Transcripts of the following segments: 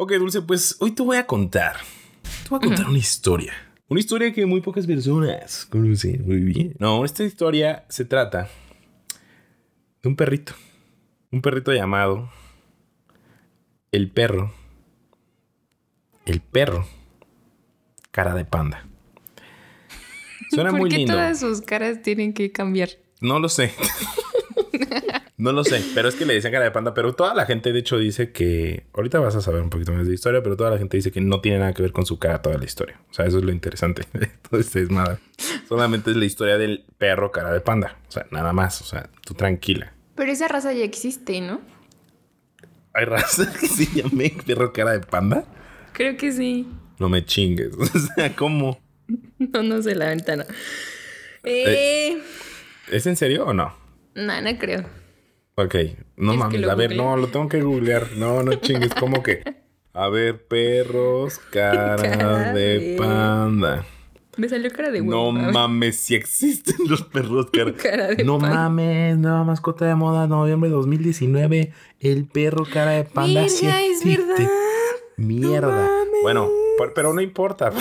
Ok, Dulce, pues hoy te voy a contar. Te voy a contar una historia. Una historia que muy pocas personas conocen muy bien. No, esta historia se trata de un perrito. Un perrito llamado El Perro. El Perro. Cara de panda. Suena ¿Por muy qué todas sus caras tienen que cambiar? No lo sé. no lo sé, pero es que le dicen cara de panda. Pero toda la gente, de hecho, dice que. Ahorita vas a saber un poquito más de historia, pero toda la gente dice que no tiene nada que ver con su cara toda la historia. O sea, eso es lo interesante Entonces es nada. Solamente es la historia del perro cara de panda. O sea, nada más. O sea, tú tranquila. Pero esa raza ya existe, ¿no? ¿Hay raza que se llame perro cara de panda? Creo que sí. No me chingues. O sea, ¿cómo? No, no sé la ventana. Eh, eh, ¿Es en serio o no? No, no creo. Ok, no mames, a ver, no, lo tengo que googlear. No, no chingues, ¿cómo que? A ver, perros, cara, de, panda. Me salió cara de huevo. No mames, si existen los perros cara, cara de No mames, nueva mascota de moda, noviembre de 2019. El perro cara de panda. Mira, es verdad. Mierda. bueno, pero no importa.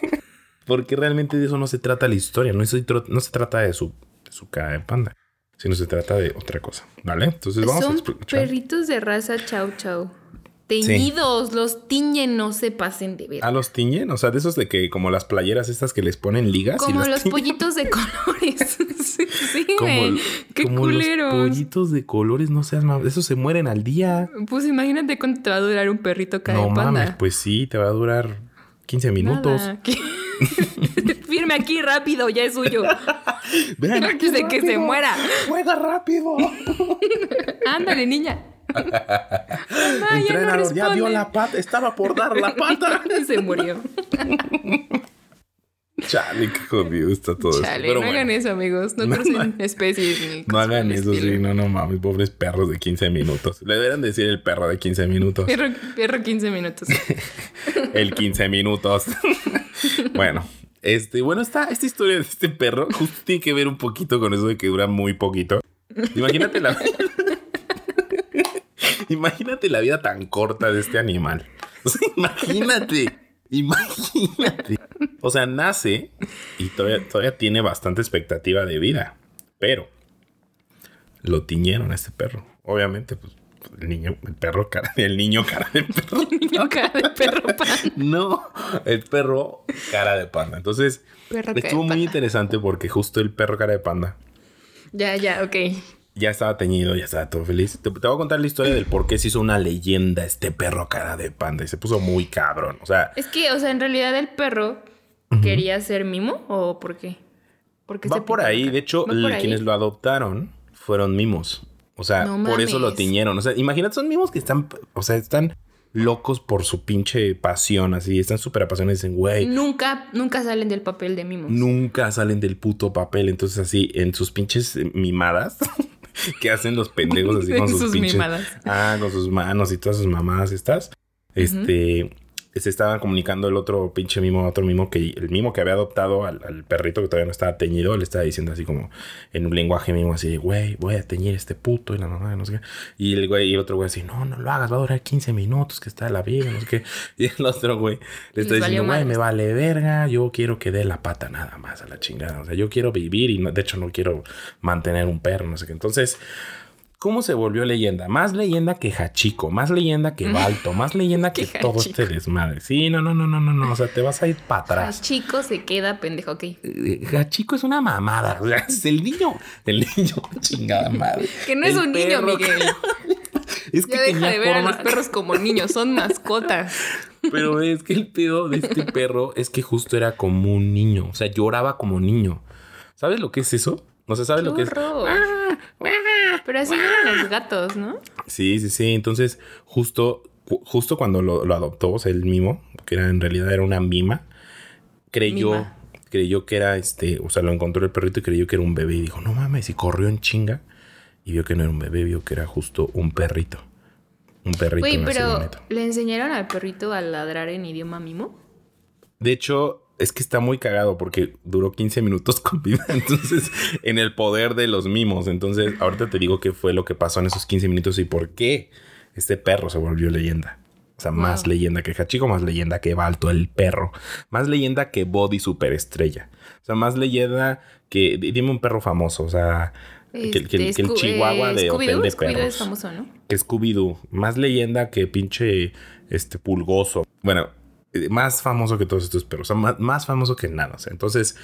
Porque, realmente de eso no se trata la historia. No, se, no se trata de su, de su cara de panda. Sino se trata de otra cosa. ¿Vale? Entonces vamos Son perritos de raza chau chau. Teñidos, los tiñen, no se pasen de ver. ¿Ah, los tiñen? O sea, de esos de que como las playeras estas que les ponen ligas. Como los pollitos de colores. sí, güey. Qué como culeros. Los pollitos de colores, no seas más. Esos se mueren al día. Pues imagínate cuánto te va a durar un perrito cada no, Mames, pues sí, te va a durar 15 minutos. Firme aquí rápido, ya es suyo. Ven aquí de que se muera. Juega rápido. Ándale, niña. Entrenador, ya, dio la pata, estaba por dar la pata. y se murió. Chale, qué jodido está todo Chale, esto. no hagan eso, amigos. No, crucen especies No hagan eso, sí. No, no mames. Pobres perros de 15 minutos. Le deberían decir el perro de 15 minutos. Perro, perro 15 minutos. el 15 minutos. bueno, este, bueno, esta, esta historia de este perro justo tiene que ver un poquito con eso de que dura muy poquito. Imagínate la. Imagínate la vida tan corta de este animal. imagínate. Imagínate. O sea, nace y todavía, todavía tiene bastante expectativa de vida. Pero lo tiñeron a este perro. Obviamente, pues el niño, el perro cara, el niño cara de perro. El niño cara de perro panda. No, el perro cara de panda. Entonces, estuvo muy interesante porque justo el perro cara de panda. Ya, ya, ok ya estaba teñido, ya estaba todo feliz. Te, voy a contar la historia del por qué se hizo una leyenda este perro cara de panda y se puso muy cabrón. O sea. Es que, o sea, en realidad el perro quería ser mimo o por qué? Porque Va por ahí. De hecho, quienes lo adoptaron fueron mimos. O sea, por eso lo tiñeron. O sea, imagínate, son mimos que están, o sea, están locos por su pinche pasión, así, están súper apasionados, dicen, güey. Nunca, nunca salen del papel de mimos. Nunca salen del puto papel. Entonces, así, en sus pinches mimadas, que hacen los pendejos así con sus, pinches. Ah, con sus manos y todas sus mamadas estas. Este se estaban comunicando el otro pinche mimo, otro mimo que el mimo que había adoptado al, perrito que todavía no estaba teñido, le estaba diciendo así como en un lenguaje mimo así, güey, voy a teñir este puto y la mamá, no sé qué. Y el güey y el otro güey así, no, no lo hagas, va a durar 15 minutos que está la vida, no sé qué. Y el otro güey le está diciendo, güey, me vale verga, yo quiero que dé la pata nada más a la chingada. O sea, yo quiero vivir y de hecho no quiero mantener un perro, no sé qué. Entonces, ¿Cómo se volvió leyenda? Más leyenda que Hachico, más leyenda que Balto, más leyenda que, todo este desmadre. Sí, no, no, no, no, no, no. O sea, te vas a ir para atrás. Hachico se queda pendejo, ok. Eh, Hachico es una mamada. O sea, es el niño. El niño, chingada madre. Que no es un niño, Miguel. es que ya deja de ver a los perros como niños, son mascotas. Pero es que el pedo de este perro es que justo era como un niño. O sea, lloraba como niño. ¿Sabes lo que es eso? No se sabe lo que es. Pero así eran los gatos, ¿no? Sí, sí, sí. Entonces, justo, justo cuando lo, adoptó, o sea, el mimo, que era en realidad era una mima, creyó, creyó que era este, o sea, lo encontró el perrito y creyó que era un bebé. Y dijo, no mames, y corrió en chinga. Y vio que no era un bebé, vio que era justo un perrito. Un perrito. Uy, pero ¿le enseñaron al perrito a ladrar en idioma mimo? De hecho, es que está muy cagado porque duró 15 minutos con vida. Entonces, en el poder de los mimos. Entonces, ahorita te digo qué fue lo que pasó en esos 15 minutos y por qué este perro se volvió leyenda. O sea, más leyenda que Hachiko, más leyenda que Balto el perro, más leyenda que Body Superestrella. O sea, más leyenda que. Dime un perro famoso, o sea. que, el este, Chihuahua de Hotel de Perros. Es famoso, ¿no? Que Scooby-Doo. Más leyenda que pinche este pulgoso. Bueno, eh, más famoso que todos estos perros. O sea, más, famoso que nada. O sea, entonces.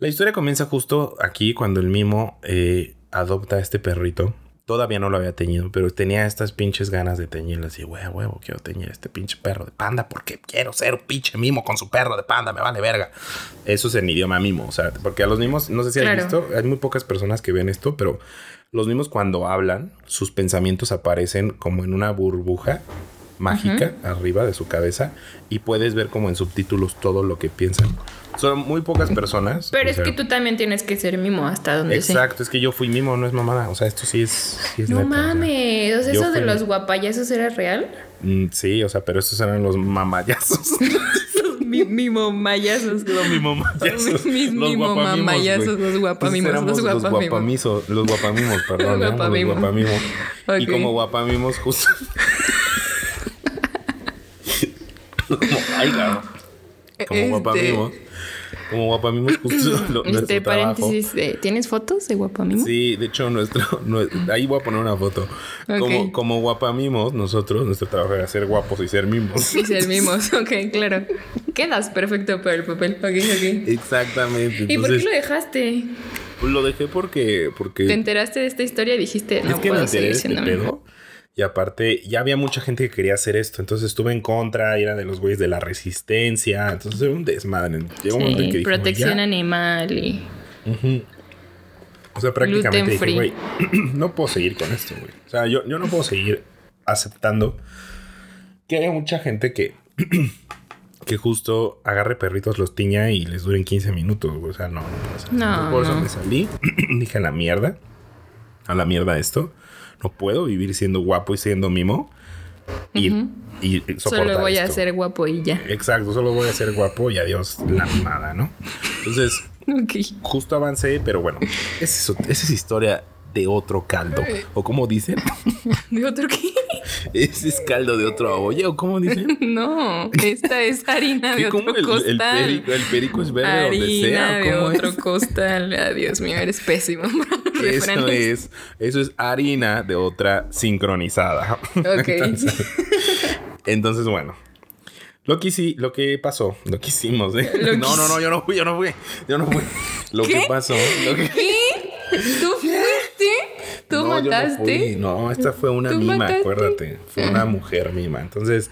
La historia comienza justo aquí cuando el mimo eh, adopta a este perrito Todavía no lo había teñido, pero tenía estas pinches ganas de teñirlo. Así, huevo, huevo, quiero teñir este pinche perro de panda porque quiero ser un pinche mimo con su perro de panda, me vale verga. Eso es en idioma mimo, o sea, porque a los mimos, no sé si has visto, hay muy pocas personas que ven esto, pero los mimos cuando hablan, sus pensamientos aparecen como en una burbuja mágica arriba de su cabeza y puedes ver como en subtítulos todo lo que piensan. Son muy pocas personas. Pero es que tú también tienes que ser mimo hasta donde Exacto, es que yo fui mimo, no es mamada. O sea, esto sí es. no mames. O sea, ¿eso de los guapayazos era real? Mm, sí, o sea, pero estos eran los mamayazos. Mi, mimomayazos. Los mimomayazos. Mis los mimomayazos, los guapamimos. Los guapamimos. Los guapamimos, perdón. Los guapamimos. Y como guapamimos, justo. como, ay, claro. Como este... guapamimos como Guapamimos justo lo, este paréntesis, ¿tienes fotos de Guapamimos? Sí, de hecho nuestro, ahí voy a poner una foto. Como, como Guapamimos, nosotros, nuestro trabajo era ser guapos y ser mimos. Y ser mimos, ok, claro. Quedas perfecto para el papel, ok, ok. Exactamente. ¿Y por qué lo dejaste? Pues lo dejé porque, porque... ¿Te enteraste de esta historia y dijiste, no es que puedo me seguir siendo. Y aparte, ya había mucha gente que quería hacer esto. Entonces estuve en contra, era de los güeyes de la resistencia. Entonces era un desmadre. Llegó un momento en que protección animal y. O sea, prácticamente dije, güey, no puedo seguir con esto, güey. O sea, yo, yo no puedo seguir aceptando que haya mucha gente que. que justo agarre perritos, los tiña y les duren 15 minutos. O sea, no, no, no Por eso me salí. dije a la mierda. A la mierda esto no puedo vivir siendo guapo y siendo mimo. Y, Solo voy a ser guapo y ya. Exacto, solo voy a ser guapo y adiós la mimada, ¿no? Entonces, justo avancé, pero bueno, esa es historia de otro caldo. ¿O como dicen? ¿De otro qué? ¿Ese es caldo de otro olla o cómo dicen? No, esta es harina de otro costal. El, perico, el perico es verde harina donde sea. de otro costal. Adiós mío, eres pésimo. eso es, eso es harina de otra sincronizada. Ok. Entonces, bueno. Lo que sí, lo que pasó, lo que hicimos, ¿eh? no, no, no, yo no fui, yo no fui, yo no fui. Lo que pasó, lo que... ¿Qué? ¿Tú ¿Tú mataste? No, esta fue una mima, acuérdate. Fue una mujer mima. Entonces,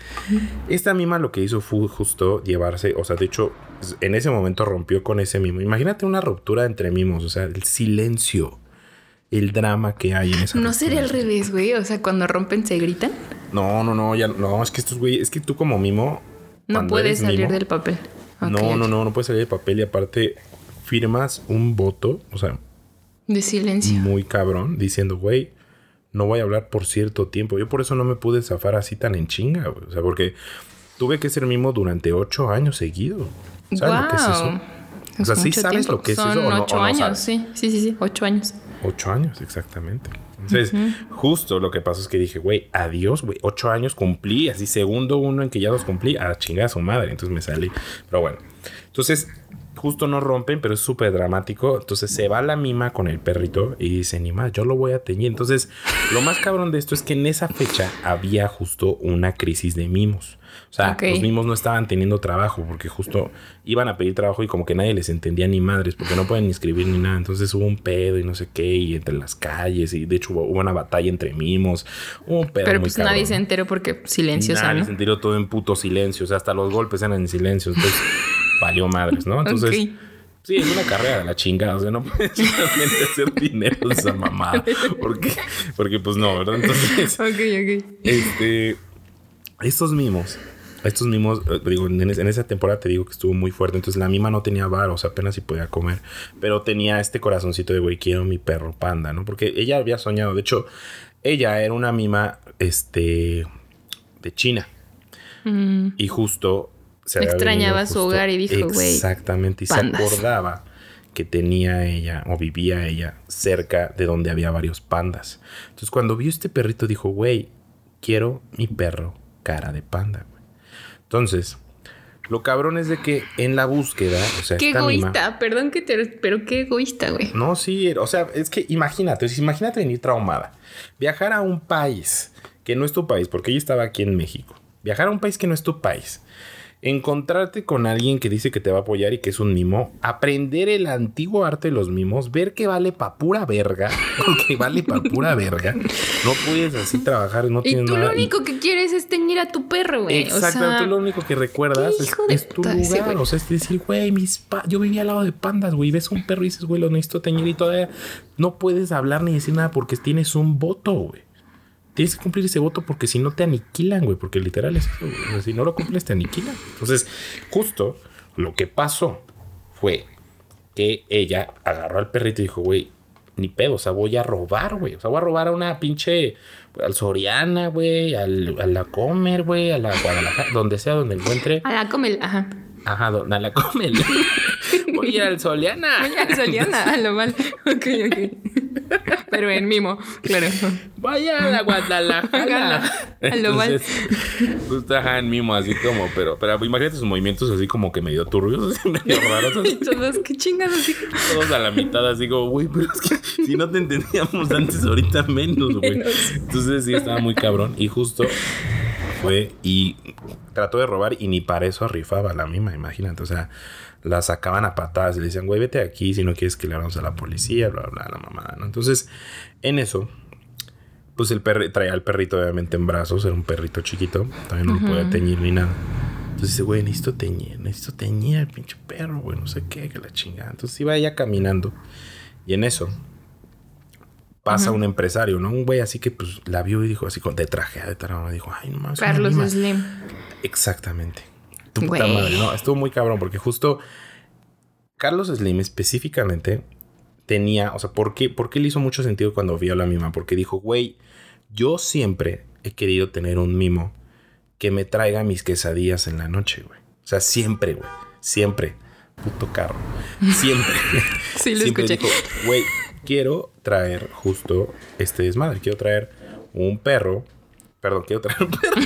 esta mima lo que hizo fue justo llevarse, o sea, de hecho, en ese momento rompió con ese mimo. Imagínate una ruptura entre mimos, o sea, el silencio, el drama que hay en esa No sería al revés, güey. O sea, cuando rompen se gritan. No, no, no, ya no, es que estos güey, es que tú como mimo. No puedes salir del papel. no, no, no, no puedes salir del papel y aparte firmas un voto, o sea, de silencio. Muy cabrón, diciendo, güey, no voy a hablar por cierto tiempo. Yo por eso no me pude zafar así tan en chinga, güey. O sea, porque tuve que ser mimo durante ocho años seguidos. ¿Sabes lo que es eso? o sea, sí sabes lo que es eso. Son ocho años, sí. Sí, sí, sí, ocho años. Ocho años, exactamente. Entonces, justo lo que pasó es que dije, güey, adiós, güey. Ocho años cumplí, así segundo uno en que ya los cumplí, a chingar a su madre. Entonces me salí. Pero bueno. Entonces, justo no rompen, pero es súper dramático. Entonces se va la mima con el perrito y dice, ni más, yo lo voy a teñir. Entonces, lo más cabrón de esto es que en esa fecha había justo una crisis de mimos. O sea, los mimos no estaban teniendo trabajo porque justo iban a pedir trabajo y como que nadie les entendía ni madres porque no pueden ni escribir ni nada. Entonces hubo un pedo y no sé qué y entre las calles y de hecho hubo, una batalla entre mimos. un pedo Pero pues nadie se enteró porque silencio. Nadie se enteró todo en puto silencio. O sea, hasta los golpes eran en silencio. Entonces valió madres, ¿no? Entonces... Sí, es una carrera de la chingada. O sea, no puedes realmente hacer dinero de esa mamada. Porque, porque pues no, ¿verdad? Entonces. Ok, ok. Este. Estos mimos. Estos mimos, eh, digo, en, esa temporada te digo que estuvo muy fuerte. Entonces la mima no tenía bar, o sea, apenas si podía comer. Pero tenía este corazoncito de, güey, quiero mi perro panda, ¿no? Porque ella había soñado. De hecho, ella era una mima, este, de China. Mm. Y justo se extrañaba su hogar y dijo, güey. Exactamente, y se acordaba que tenía ella o vivía ella cerca de donde había varios pandas. Entonces cuando vio este perrito dijo, güey, quiero mi perro cara de panda, güey. Entonces, lo cabrón es de que en la búsqueda, o sea, qué egoísta, perdón que te, pero qué egoísta, güey. No, sí, o sea, es que imagínate, imagínate venir traumada, viajar a un país que no es tu país, porque ella estaba aquí en México, viajar a un país que no es tu país, encontrarte con alguien que dice que te va a apoyar y que es un mimo, aprender el antiguo arte de los mimos, ver que vale pa' pura verga, porque vale pa' pura verga. No puedes así trabajar, no tienes nada. Y tú lo único que quieres es teñir a tu perro, güey. Exacto, tú lo único que recuerdas es, tu lugar. O sea, es decir, güey, mis yo vivía al lado de pandas, güey. Ves un perro y dices, güey, lo necesito teñir y todavía no puedes hablar ni decir nada porque tienes un voto, güey tienes que cumplir ese voto porque si no te aniquilan, güey, porque literal es eso, si no lo cumples te aniquilan. Entonces, justo lo que pasó fue que ella agarró al perrito y dijo, güey, ni pedo, o sea, voy a robar, güey. O sea, voy a robar a una pinche, al Soriana, güey, al, a la Comer, güey, a la Guadalajara, donde sea, donde encuentre. A la Comer, ajá. Ajá, a la Comer. voy al Soliana. Voy al Soliana, a lo mal. Ok, ok. Pero en mimo, claro. Vaya a la Guadalajara. a lo mal. Justo ajá, en mimo, así como, pero, pero imagínate sus movimientos así como que medio turbios, así medio raros. Todos, qué chingados. Así. Todos a la mitad, así como, güey, pero es que si no te entendíamos antes, ahorita menos, güey. Entonces sí, estaba muy cabrón. Y justo fue y trató de robar y ni para eso rifaba la misma, imagínate. O sea, la sacaban a patadas y le decían, güey, vete aquí si no quieres que le hablamos a la policía, bla, bla, la mamada, ¿no? Entonces, en eso, pues el perro traía al perrito obviamente en brazos, era un perrito chiquito, también no lo podía teñir ni nada. Entonces dice, güey, necesito teñir, necesito teñir al pinche perro, güey, no sé qué, que la chingada. Entonces iba ella caminando y en eso pasa un empresario, ¿no? Un güey así que pues la vio y dijo así con de traje de tarama, dijo, ay, no más. Carlos Slim. Exactamente. Tu puta madre, no, estuvo muy cabrón porque justo Carlos Slim específicamente tenía, o sea, ¿por qué, ¿por qué le hizo mucho sentido cuando vio a la mima? Porque dijo, güey, yo siempre he querido tener un mimo que me traiga mis quesadillas en la noche, güey. O sea, siempre, güey. Siempre. Puto carro. Siempre. sí, lo siempre escuché. güey, quiero traer justo este desmadre. Quiero traer un perro Perdón, quiero traer un perro.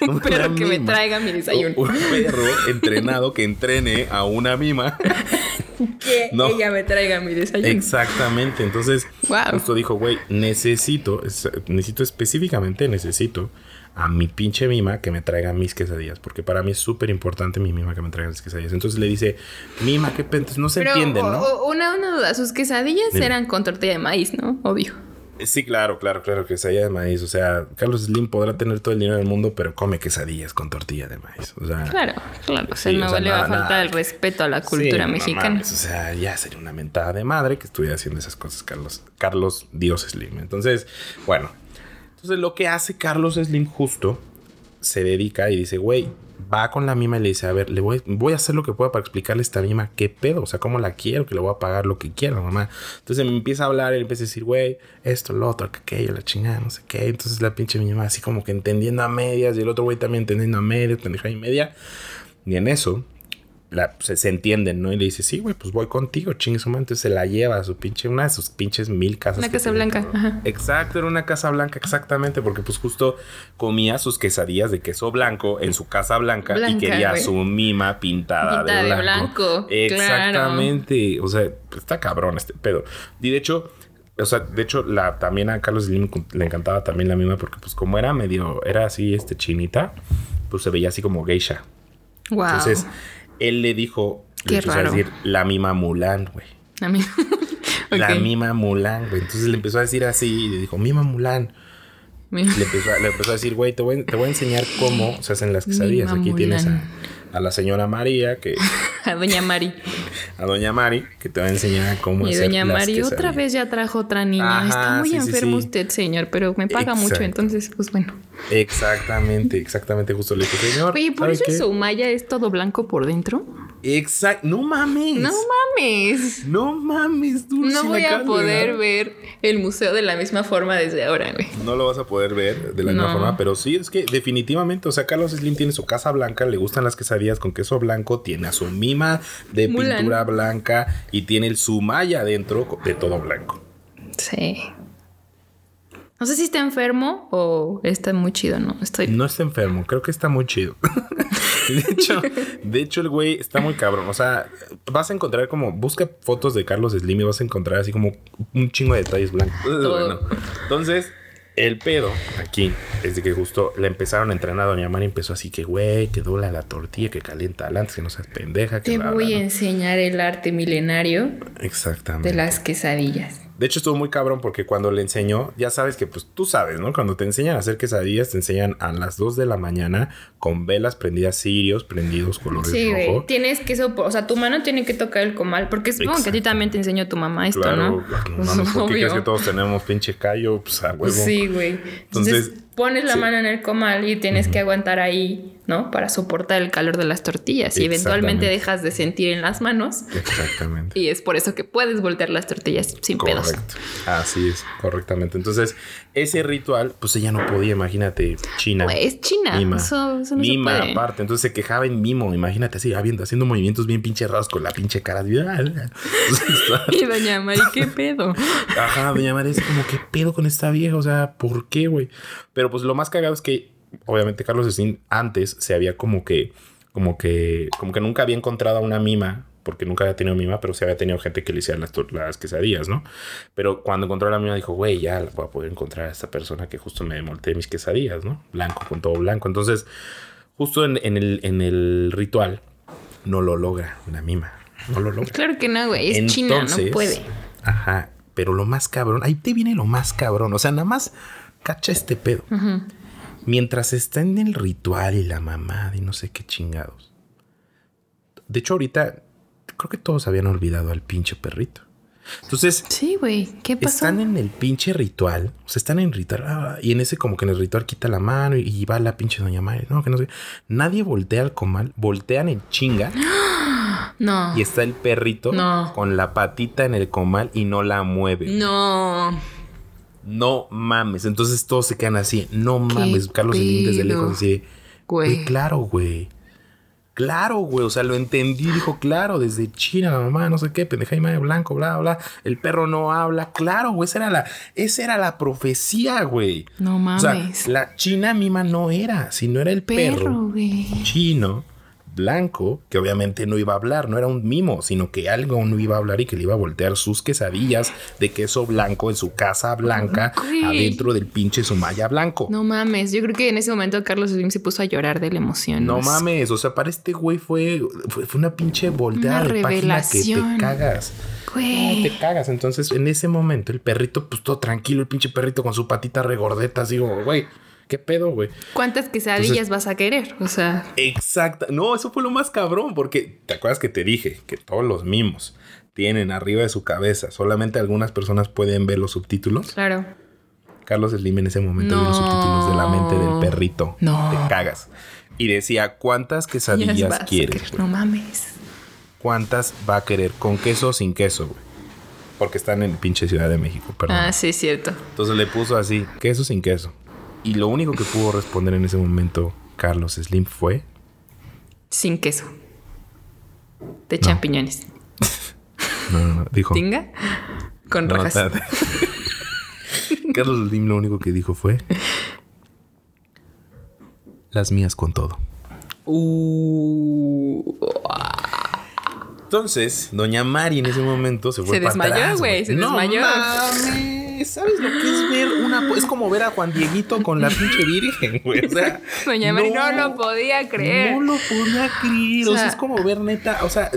un perro que me traiga mi desayuno. Un, perro entrenado que entrene a una mima. que ella me traiga mi desayuno. Exactamente. Entonces, justo dijo, güey, necesito, necesito específicamente, necesito a mi pinche mima que me traiga mis quesadillas. Porque para mí es súper importante mi mima que me traiga mis quesadillas. Entonces le dice, mima, qué pentes, no se entiende, ¿no? Una, una duda, sus quesadillas eran con tortilla de maíz, ¿no? Obvio. Sí, claro, claro, claro, quesadilla de maíz. O sea, Carlos Slim podrá tener todo el dinero del mundo, pero come quesadillas con tortilla de maíz. O sea, claro, claro. O sea, no le va a faltar el respeto a la cultura mexicana. o sea, ya sería una mentada de madre que estuviera haciendo esas cosas, Carlos, Carlos Dios Slim. Entonces, bueno. Entonces, lo que hace Carlos Slim justo se dedica y dice, güey, va con la mima y le dice, a ver, le voy, a hacer lo que pueda para explicarle a esta mima qué pedo, o sea, cómo la quiero, que le voy a pagar lo que quiera, mamá. Entonces me empieza a hablar y empieza a decir, güey, esto, lo otro, aquello, la chingada, no sé qué. Entonces la pinche mima así como que entendiendo a medias y el otro güey también entendiendo a medias, pendeja y media. Y en eso, se, entienden, ¿no? Y le dice, sí, güey, pues voy contigo, chingue su Entonces se la lleva a su pinche, una de sus pinches mil casas. Una casa blanca. Exacto, era una casa blanca, exactamente, porque pues justo comía sus quesadillas de queso blanco en su casa blanca, y quería su mima pintada, de, blanco. Exactamente. O sea, está cabrón este pedo. Y de hecho, o sea, de hecho, la, también a Carlos Slim le encantaba también la mima porque pues como era medio, era así, este, chinita, pues se veía así como geisha. Wow. Entonces, él le dijo, le empezó a decir la mima Mulan, güey. La mima. La mima Mulan, güey. Entonces le empezó a decir así y le dijo, mima Mulan. Le empezó, a, le empezó, a, decir, güey, te voy, te voy, a enseñar cómo se hacen las quesadillas. Aquí tienes a, a, la señora María que... a doña Mari. a doña Mari que te va a enseñar cómo y hacer doña Mari otra vez ya trajo otra niña. Está muy enfermo usted, señor, pero me paga mucho, entonces, pues bueno. Exactamente, exactamente, justo le dije, señor. Oye, ¿por eso su malla es todo blanco por dentro? Exacto. No mames. No mames. No mames, Dulce. No voy a poder ver el museo de la misma forma desde ahora, güey. No lo vas a poder ver de la misma forma, pero sí, es que definitivamente, o sea, Carlos Slim tiene su casa blanca, le gustan las quesadillas con queso blanco, tiene a su mima de pintura blanca y tiene el sumaya adentro de todo blanco. Sí. No sé si está enfermo o está muy chido, ¿no? Estoy... No está enfermo, creo que está muy chido. de hecho, de hecho, el güey está muy cabrón. O sea, vas a encontrar como, busca fotos de Carlos Slim y vas a encontrar así como un chingo de detalles blancos. Bueno, entonces, el pedo aquí es de que justo le empezaron a entrenar a Doña Mari. Empezó así que, güey, que dobla la tortilla, que calienta antes, que no seas pendeja. Que Te voy a enseñar el arte milenario. Exactamente. De las quesadillas. De hecho, estuvo muy cabrón porque cuando le enseñó, ya sabes que pues tú sabes, ¿no? Cuando te enseñan a hacer quesadillas, te enseñan a las 2 de la mañana con velas prendidas sirios, prendidos colores sí, rojo. Sí, tienes que eso, o sea, tu mano tiene que tocar el comal, porque supongo que a ti también te enseñó tu mamá esto, ¿no? Claro, no, ¿por qué crees que todos tenemos pinche callo? Pues a huevo. Sí, güey. Entonces, pones la mano en el comal y tienes que aguantar ahí, ¿no? Para soportar el calor de las tortillas y eventualmente dejas de sentir en las manos. Exactamente. Y es por eso que puedes voltear las tortillas sin pedos. Correcto. Así es, correctamente. Entonces, ese ritual, pues ella no podía, imagínate, China. es China. Mima. Eso, no mima aparte. Entonces se quejaba en mimo, imagínate así, habiendo, haciendo movimientos bien pinche raros con la pinche cara. y doña Mari, ¿qué pedo? Ajá, doña Mari es como, ¿qué pedo con esta vieja? O sea, ¿por qué, güey? Pero pues lo más cagado es que, obviamente, Carlos Slim antes se había como que, como que, como que nunca había encontrado a una mima porque nunca había tenido mima, pero sí había tenido gente que le hiciera las, las quesadillas, ¿no? Pero cuando encontró a la mima dijo, güey, ya voy a poder encontrar a esta persona que justo me molté mis quesadillas, ¿no? Blanco con todo blanco. Entonces, justo en, el, en el ritual, no lo logra la mima. No lo logra. Claro que no, güey. Es China, no puede. Ajá. Pero lo más cabrón, ahí te viene lo más cabrón. O sea, nada más cacha este pedo. Mientras está en el ritual y la mamada y no sé qué chingados. De hecho, ahorita creo que todos habían olvidado al pinche perrito. Entonces, sí, güey, ¿qué pasó? Están en el pinche ritual, o sea, están en ritual, ah, y en ese como que en el ritual quita la mano y, va la pinche doña Mari, no, que no sé. Nadie voltea al comal, voltean en chinga. No. Y está el perrito con la patita en el comal y no la mueve. No. No mames. Entonces todos se quedan así. No mames. Carlos Slim desde lejos así. Güey. Claro, güey. Claro, güey, o sea, lo entendí, dijo, claro, desde China, la mamá, no sé qué, pendeja y madre blanco, bla, bla, el perro no habla, claro, güey, esa era la, esa era la profecía, güey. No mames. O sea, la China mima no era, sino era el perro, perro chino blanco, que obviamente no iba a hablar, no era un mimo, sino que algo no iba a hablar y que le iba a voltear sus quesadillas de queso blanco en su casa blanca adentro del pinche sumaya blanco. No mames, yo creo que en ese momento Carlos Slim se puso a llorar de la emoción. No mames, o sea, para este güey fue, fue, una pinche volteada de página que te cagas. Güey. te cagas. Entonces, en ese momento, el perrito, pues todo tranquilo, el pinche perrito con su patita regordeta, digo, güey ¿Qué pedo, güey? ¿Cuántas quesadillas vas a querer? O sea. Exacto. No, eso fue lo más cabrón, porque te acuerdas que te dije que todos los mimos tienen arriba de su cabeza. Solamente algunas personas pueden ver los subtítulos. Claro. Carlos Slim en ese momento vio los subtítulos de la mente del perrito. No. Te cagas. Y decía, ¿cuántas quesadillas quieres? No mames. ¿Cuántas va a querer? ¿Con queso o sin queso, güey? Porque están en pinche Ciudad de México, perdón. Ah, sí, cierto. Entonces le puso así, queso sin queso. Y lo único que pudo responder en ese momento Carlos Slim fue... Sin queso. De champiñones. No, no, no. Dijo... ¿Tinga? Con no, rojas. Carlos Slim lo único que dijo fue... Las mías con todo. Uh, Entonces, doña Mari en ese momento se fue Se desmayó, güey. Se desmayó. ¿Sabes lo que es ver una... Es como ver a Juan Dieguito con la pinche virgen, güey. O sea... Doña Mari no, lo podía creer. No lo podía creer. O sea, es como ver neta... O sea,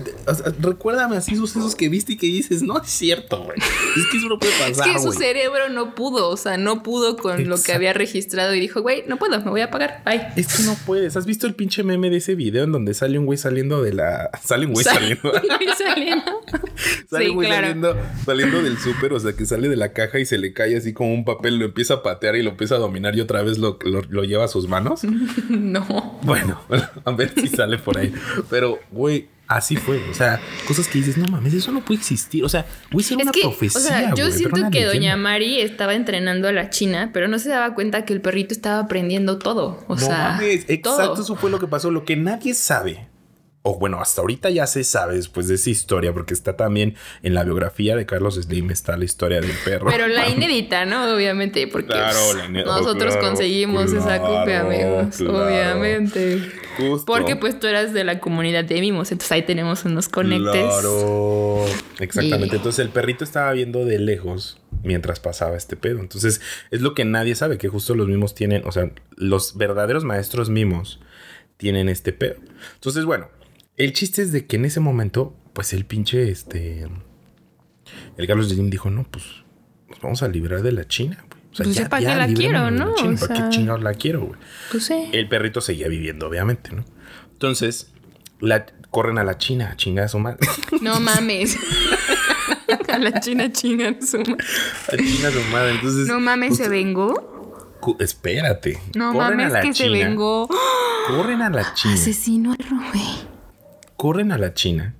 recuérdame así sucesos que viste y que dices, no es cierto, güey. Es que eso no puede pasar, Es que su cerebro no pudo. O sea, no pudo con lo que había registrado y dijo, güey, no puedo, me voy a apagar. Bye. Es que no puedes. ¿Has visto el pinche meme de ese video en donde sale un güey saliendo de la... Sale un güey saliendo. saliendo. sale un güey saliendo, saliendo del súper, o sea, que sale de la caja y se le cae así como un papel, lo empieza a patear y lo empieza a dominar y otra vez lo, lo, lleva a sus manos. no. Bueno, a ver si sale por ahí. Pero, güey, así fue. O sea, cosas que dices, no mames, eso no puede existir. O sea, güey, es una profecía. O sea, yo siento que doña Mari estaba entrenando a la China, pero no se daba cuenta que el perrito estaba aprendiendo todo. O sea, exacto, eso fue lo que pasó. Lo que nadie sabe o bueno, hasta ahorita ya se sabe después de esa historia, porque está también en la biografía de Carlos Slim, está la historia del perro. Pero la inédita, ¿no? Obviamente, porque nosotros conseguimos esa copia, amigos. Obviamente. Porque pues tú eras de la comunidad de mimos, entonces ahí tenemos unos conectes. Claro. Exactamente. Entonces el perrito estaba viendo de lejos mientras pasaba este pedo. Entonces es lo que nadie sabe, que justo los mimos tienen, o sea, los verdaderos maestros mimos tienen este pedo. Entonces, bueno, el chiste es de que en ese momento, pues el pinche, este, el Carlos Slim dijo, no, pues nos vamos a librar de la China, güey. O sea, pues ya, para qué la quiero, ¿no? ¿Para qué chingados la quiero, güey? Pues sí. El perrito seguía viviendo, obviamente, ¿no? Entonces, la, corren a la China, a su madre. No mames. a la China chinga su madre. A China su madre. Entonces. No mames, ¿se vengó? Espérate. No mames, que se vengó. Corren a la China. Asesino al güey corren a la China.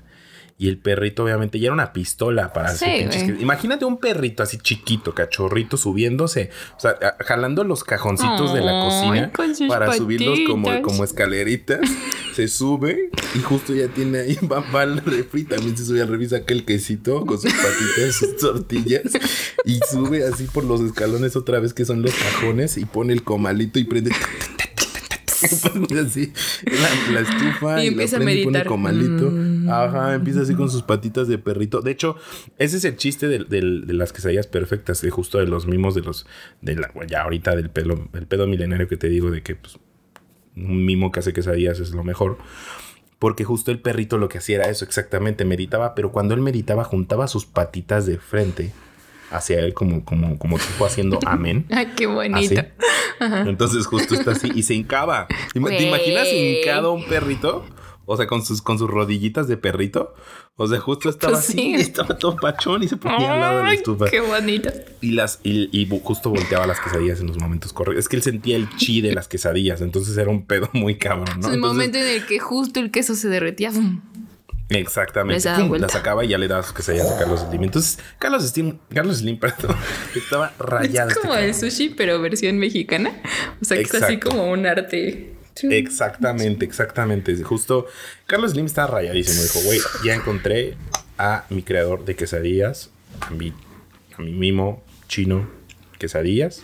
Y el perrito, obviamente, ya era una pistola para hacer Imagínate un perrito así chiquito, cachorrito, subiéndose, o sea, jalando los cajoncitos de la cocina para subirlos como, como escaleritas. se sube y justo ya tiene ahí, va, va al refri, también se sube al refri, saca el quesito con sus patitas, sus tortillas y sube así por los escalones otra vez que son los cajones y pone el comalito y prende así la, estufa y, empieza a meditar. comalito. Mm. Ajá, empieza así con sus patitas de perrito. De hecho, ese es el chiste de, de, las quesadillas perfectas, de justo de los mimos de los, de la, ya ahorita del pelo, el pedo milenario que te digo de que pues, un mimo que hace quesadillas es lo mejor. Porque justo el perrito lo que hacía era eso, exactamente, meditaba, pero cuando él meditaba juntaba sus patitas de frente hacia él como, como, como tipo haciendo amén. Ay, qué bonito. Entonces justo está así y se hincaba. ¿Te imaginas hincado un perrito? O sea, con sus, con sus rodillitas de perrito. O sea, justo estaba pues así, estaba todo pachón y se ponía al lado de la estufa. Qué bonito. Y las, y, justo volteaba las quesadillas en los momentos correctos. Es que él sentía el chi de las quesadillas, entonces era un pedo muy cabrón, ¿no? el momento en el que justo el queso se derretía. Exactamente. la sacaba y ya le daba sus quesadillas a Carlos Slim. Entonces, Carlos Slim, Carlos Slim, perdón, estaba rayado. Es como el sushi, pero versión mexicana. O sea, que es así como un arte. Exactamente, exactamente. Justo Carlos Slim estaba rayadísimo. Dijo, güey, ya encontré a mi creador de quesadillas, a mi, a mi mimo chino quesadillas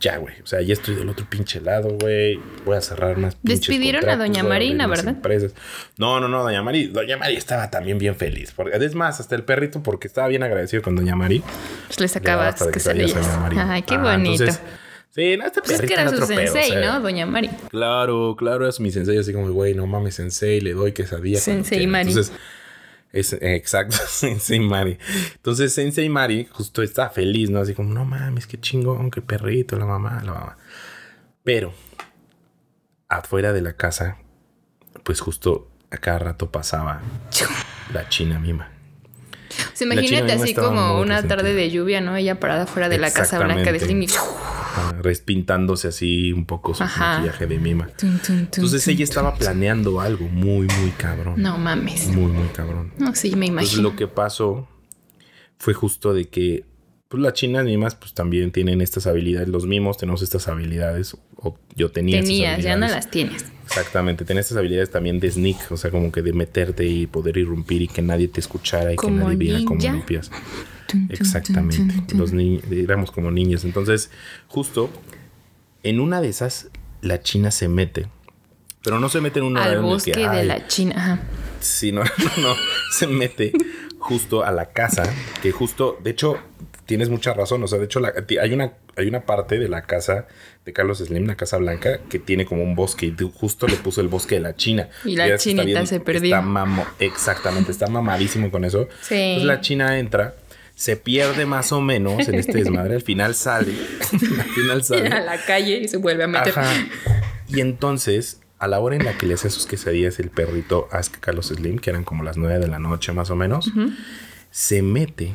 ya, güey. O sea, ya estoy del otro pinche lado, güey. Voy a cerrar más pinches Despidieron a Doña Marina, ¿verdad? Empresas. No, no, no, Doña Mari. Doña Mari estaba también bien feliz. Porque, es más, hasta el perrito, porque estaba bien agradecido con Doña Mari. Pues le sacaba que Ay, qué bonito. sí, no, este pues perrito es que era su sensei, ¿no? Doña Mari. Claro, claro, es mi sensei. Así como, güey, no mames, sensei, le doy quesadilla. Sensei Mari. Entonces, es, exacto, Sensei Mari. Entonces Sensei Mari justo está feliz, ¿no? Así como, no mames, qué chingón, qué perrito, la mamá, la mamá. Pero afuera de la casa, pues justo a cada rato pasaba la china mima. Se imagínate así como una tarde de lluvia, ¿no? Ella parada fuera de la casa blanca de Slim respintándose así un poco su maquillaje de mima. Entonces ella estaba planeando algo muy, muy cabrón. No mames. Muy, muy cabrón. No, sí, me imagino. Entonces lo que pasó fue justo de que pues las chinas mimas pues también tienen estas habilidades, los mimos tenemos estas habilidades, o yo tenía Tenías, ya no las tienes. Exactamente, tenés estas habilidades también de sneak, o sea, como que de meterte y poder irrumpir y que nadie te escuchara y que nadie viera cómo limpias. Exactamente. Los éramos como niños. Entonces, justo en una de esas, la China se mete. Pero no se mete en una Al bosque de la China. Ajá. Sí, no, no, no. se mete justo a la casa. Que justo, de hecho, tienes mucha razón. O sea, de hecho, hay, una, hay una parte de la casa de Carlos Slim, la Casa Blanca, que tiene como un bosque. Y justo le puso el bosque de la China. Y la chinita se perdió. exactamente, está mamadísimo con eso. Sí. Entonces la China entra se pierde más o menos en este desmadre. Al final sale. al final sale. A la calle y se vuelve a meter. Y entonces, a la hora en la que le hace sus quesadillas el perrito a Carlos Slim, que eran como las nueve de la noche más o menos, se mete,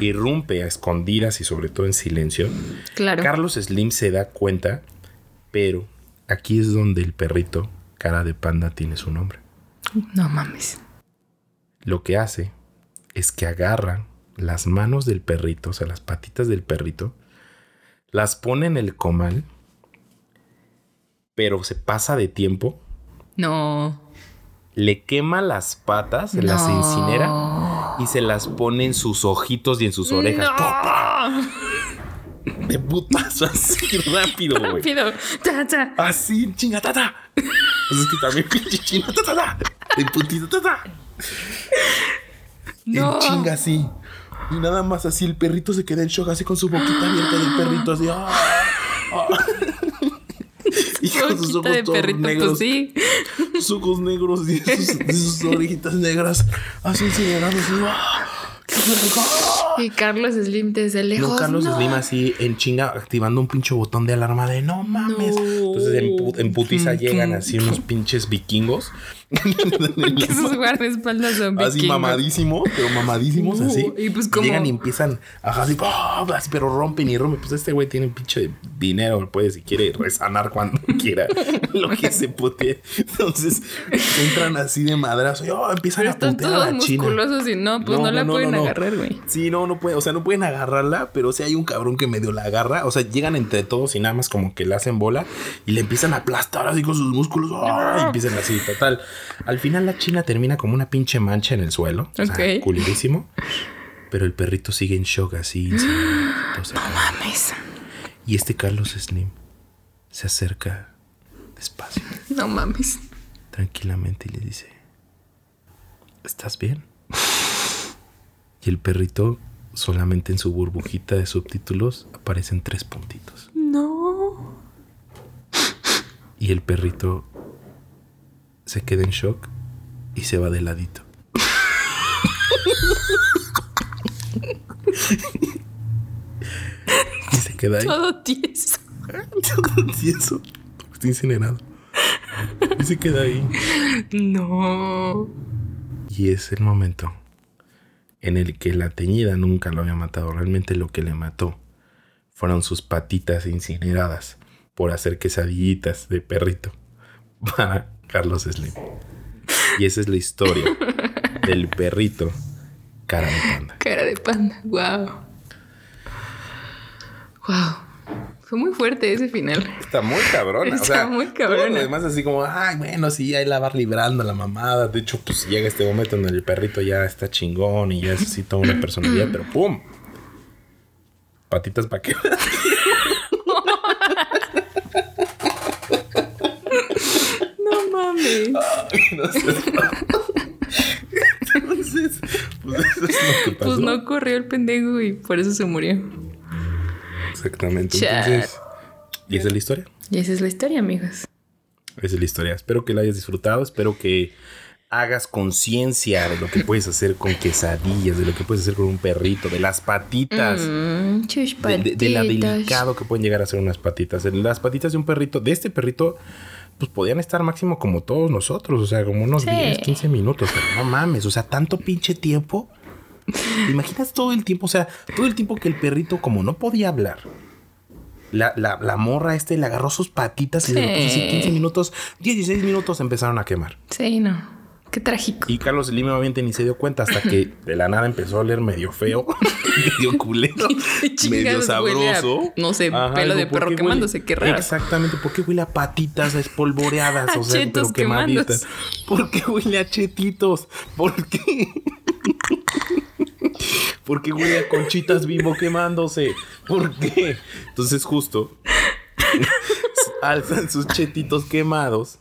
irrumpe a escondidas y sobre todo en silencio. Claro. Carlos Slim se da cuenta, pero aquí es donde el perrito, cara de panda, tiene su nombre. No mames. Lo que hace es que agarra las manos del perrito, o sea, las patitas del perrito, las pone en el comal, pero se pasa de tiempo. No. le quema las patas, se las incinera y se las pone en sus ojitos y en sus orejas. De putazo así rápido, güey. Rápido. Así, chinga, ta, ta. Es que también pinche chinga, ta, ta, ta. De putito, ta, ta. No. En chinga así. Y nada más así el perrito se queda en shock así con su boquita abierta del perrito así. ¡ah! ¡Ah! y con sus ojos todos perrito, pues negros. sí. Sus ojos negros y sus, orejitas negras. Así incinerados. Así, ¡ah! Y Carlos Slim desde lejos. No, Carlos Slim así en chinga activando un pinche botón de alarma de no mames. En, en putiza llegan así unos pinches vikingos Esos guardaespaldas son Así mamadísimo, pero mamadísimos así. Y pues como... Llegan y empiezan así, pero rompen y rompen. Pues este güey tiene un pinche dinero, puede si quiere resanar cuando quiera lo que se pute. Entonces entran así de madrazo y oh, empiezan a putear a la china. musculosos y no, pues no, la pueden agarrar, güey. Sí, no, no pueden, o sea, no pueden agarrarla, pero si hay un cabrón que medio la agarra, o sea, llegan entre todos y nada más como que la hacen bola y le empiezan a aplastar así con sus músculos, y empiezan así, total. Al final la china termina como una pinche mancha en el suelo. Ok. O Pero el perrito sigue en shock así. no mames. Y este Carlos Slim se acerca despacio. No mames. Tranquilamente y le dice, ¿estás bien? Y el perrito, solamente en su burbujita de subtítulos, aparecen tres puntitos. Y el perrito se queda en shock y se va de ladito. y se queda ahí. Todo tieso. Todo tieso. Está incinerado. Y se queda ahí. No. Y es el momento en el que la teñida nunca lo había matado. Realmente lo que le mató fueron sus patitas incineradas por hacer quesadillitas de perrito para Carlos Slim. Y esa es la historia del perrito cara de panda. Cara de panda, wow. Wow. Fue muy fuerte ese final. Está muy cabrona. Está muy cabrona. Además, así como, ay, bueno, sí, ahí la va librando la mamada. De hecho, pues llega este momento en el perrito ya está chingón y ya toda una personalidad, pero ¡pum! Patitas para qué. Entonces, pues eso es lo que pasó. Pues no corrió el pendejo y por eso se murió. Exactamente. Entonces, ¿y esa es la historia? Y esa es la historia, amigos. Esa es la historia. Espero que la hayas disfrutado. Espero que hagas conciencia de lo que puedes hacer con quesadillas, de lo que puedes hacer con un perrito, de las patitas. Mm, de, de, la delicado que pueden llegar a ser unas patitas. Las patitas de un perrito, de este perrito pues podían estar máximo como todos nosotros, o sea, como unos 10, 15 minutos, pero no mames, o sea, tanto pinche tiempo. ¿Te imaginas todo el tiempo? O sea, todo el tiempo que el perrito, como no podía hablar, la, la, la morra este le agarró sus patitas y puso así 15 minutos, 16 minutos empezaron a quemar. Sí, no. Qué trágico. Y Carlos Slim obviamente ni se dio cuenta hasta que de la nada empezó a oler medio feo, medio culero, medio sabroso. no sé, pelo de perro quemándose, qué raro. Exactamente, ¿por qué huele a patitas espolvoreadas? o sea, pero quemaditas. ¿Por qué huele a chetitos? ¿Por qué? ¿Por qué huele a conchitas vivo quemándose? ¿Por qué? Entonces justo alzan sus chetitos quemados.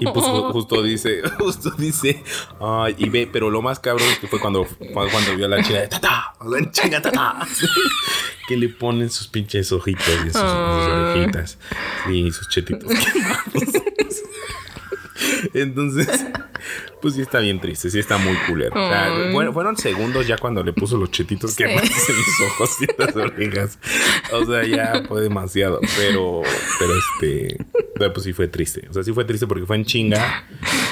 Y pues justo dice, justo dice, ay, y ve, pero lo más cabrón es que fue cuando, cuando vio a la chica de tata, chinga tata, que le ponen sus pinches ojitos y sus, sus orejitas y sus chetitos quemados. Entonces, pues sí está bien triste, sí está muy culero. O sea, bueno, fueron segundos ya cuando le puso los chetitos que en los ojos y las orejas. O sea, ya fue demasiado. Pero, pero este, pues sí fue triste. O sea, sí fue triste porque fue en chinga,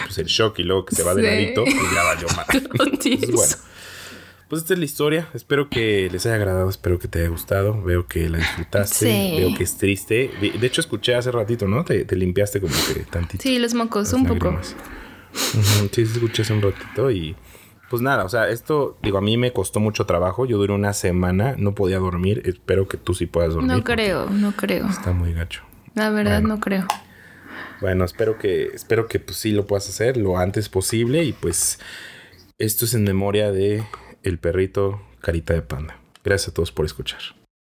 pues el shock y luego que se va de ladito y ya valió mal. Entonces, bueno. Pues esta es la historia. Espero que les haya agradado. Espero que te haya gustado. Veo que la disfrutaste. Veo que es triste. De, hecho, escuché hace ratito, ¿no? Te, limpiaste como que tantito. Sí, los mocos, un poco. Sí, escuché hace un ratito y... Pues nada, o sea, esto, digo, a mí me costó mucho trabajo. Yo duré una semana, no podía dormir. Espero que tú sí puedas dormir. No creo, no creo. Está muy gacho. La verdad, no creo. Bueno, espero que, espero que pues sí lo puedas hacer lo antes posible. Y pues esto es en memoria de el perrito Carita de Panda. Gracias a todos por escuchar.